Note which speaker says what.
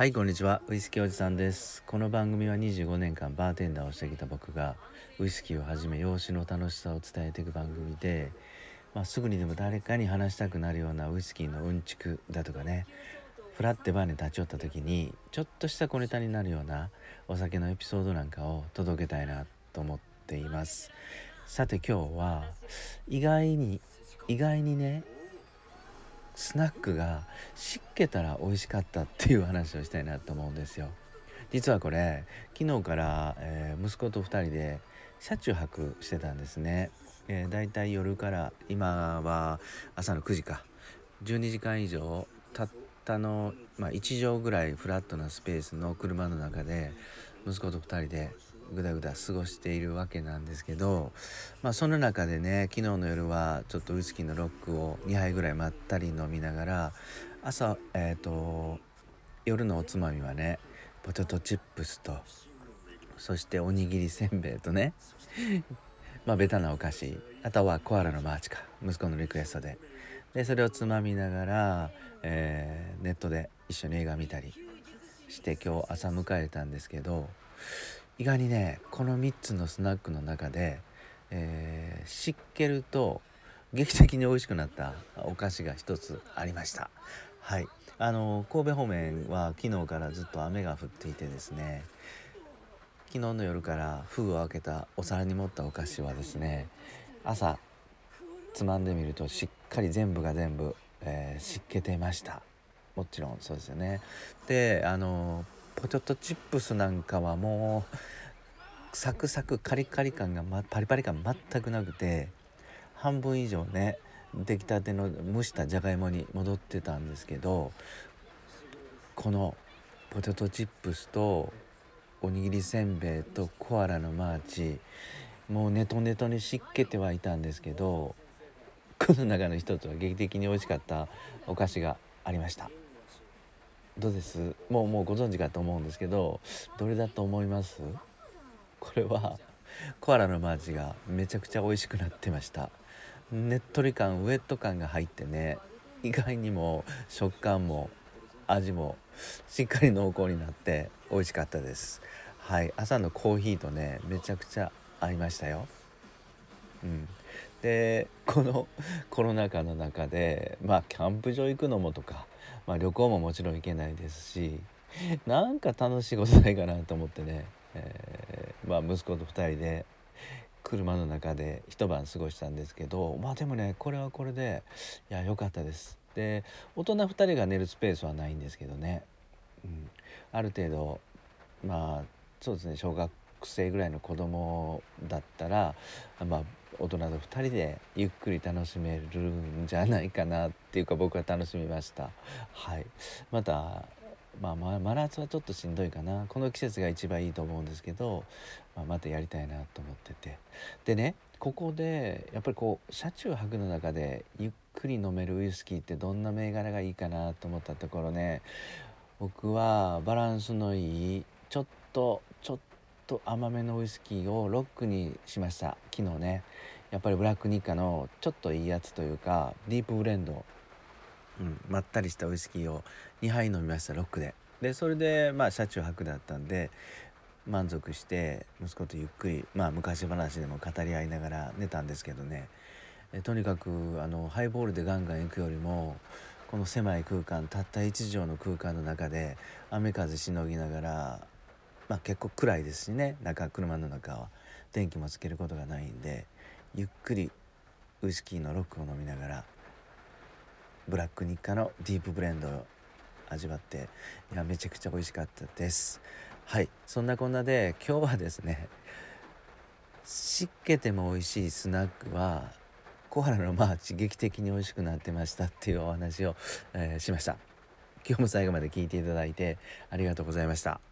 Speaker 1: はいこんにちは。ウイスキーおじさんです。この番組は25年間バーテンダーをしてきた僕がウイスキーをはじめ養子の楽しさを伝えていく番組で、まあ、すぐにでも誰かに話したくなるようなウイスキーのうんちくだとかねフラッてバーに立ち寄った時にちょっとした小ネタになるようなお酒のエピソードなんかを届けたいなと思っています。さて今日は意外に意外にねスナックが湿気たら美味しかったっていう話をしたいなと思うんですよ。実はこれ昨日から、えー、息子と2人で車中泊してたんですね、えー、だいたい夜から今は朝の9時か。12時間以上たったの、まあ、1畳ぐらいフラットなスペースの車の中で息子と2人でぐだぐだ過ごしているわけなんですけど、まあ、その中でね昨日の夜はちょっとウイスキーのロックを2杯ぐらいまったり飲みながら朝え、ー、と夜のおつまみはねポテトチップスとそしておにぎりせんべいとね まあベタなお菓子あとはコアラのマーチか息子のリクエストで。でそれをつまみながら、えー、ネットで一緒に映画見たりして今日朝迎えたんですけど意外にねこの3つのスナックの中で、えー、湿気ると劇的に美味しくなったお菓子が一つありました。はい。あの神戸方面は昨日からずっと雨が降っていてですね昨日の夜から封を開けたお皿に盛ったお菓子はですね朝つまんでみるとしっかり全部が全部、えー、湿気てました。もちろんそうですよね。であのポテトチップスなんかはもうサクサクカリカリ感が、ま、パリパリ感全くなくて半分以上ね出来たての蒸したじゃがいもに戻ってたんですけどこのポテトチップスとおにぎりせんべいとコアラのマーチもうネトネトに湿気てはいたんですけどこの中の一つは劇的に美味しかったお菓子がありました。どうです？もうもうご存知かと思うんですけどどれだと思います？これはコアラのマーチがめちゃくちゃ美味しくなってました。ねっとり感ウェット感が入ってね意外にも食感も味もしっかり濃厚になって美味しかったです。はい朝のコーヒーとねめちゃくちゃ合いましたよ。でこのコロナ禍の中でまあキャンプ場行くのもとか、まあ、旅行ももちろん行けないですしなんか楽しいことないかなと思ってねえー、まあ、息子と2人で車の中で一晩過ごしたんですけどまあでもねこれはこれでいや良かったです。で大人2人が寝るスペースはないんですけどね、うん、ある程度まあそうですね小学生ぐらいの子供だったらまあ大人と2人でゆっくり楽しめるんじゃないかなっていうか僕は楽しみました。はい。またまあ、ま真夏はちょっとしんどいかな。この季節が一番いいと思うんですけど、まあ、またやりたいなと思ってて。でねここでやっぱりこう車中泊の中でゆっくり飲めるウイスキーってどんな銘柄がいいかなと思ったところね。僕はバランスのいいちょっとちょっと甘めのウイスキーをロックにしました。昨日ね。やっぱりブラックニッカのちょっといいやつというかディープブレンド。うん、まったりしたウイスキーを2杯飲みましたロックで。でそれでまあ車中泊だったんで満足して息子とゆっくりまあ昔話でも語り合いながら寝たんですけどね。えとにかくあのハイボールでガンガン行くよりもこの狭い空間たった1畳の空間の中で雨風しのぎながら、まあ、結構暗いですしね中車の中は。電気もつけることがないんでゆっくりウイスキーのロックを飲みながらブラック日課のディープブレンドを味わっていやめちゃくちゃ美味しかったです。はいそんなこんなで今日はですね湿気ても美味しいスナックはコアラのマーチ劇的に美味しくなってましたっていうお話を、えー、しました。今日も最後まで聞いていただいてありがとうございました。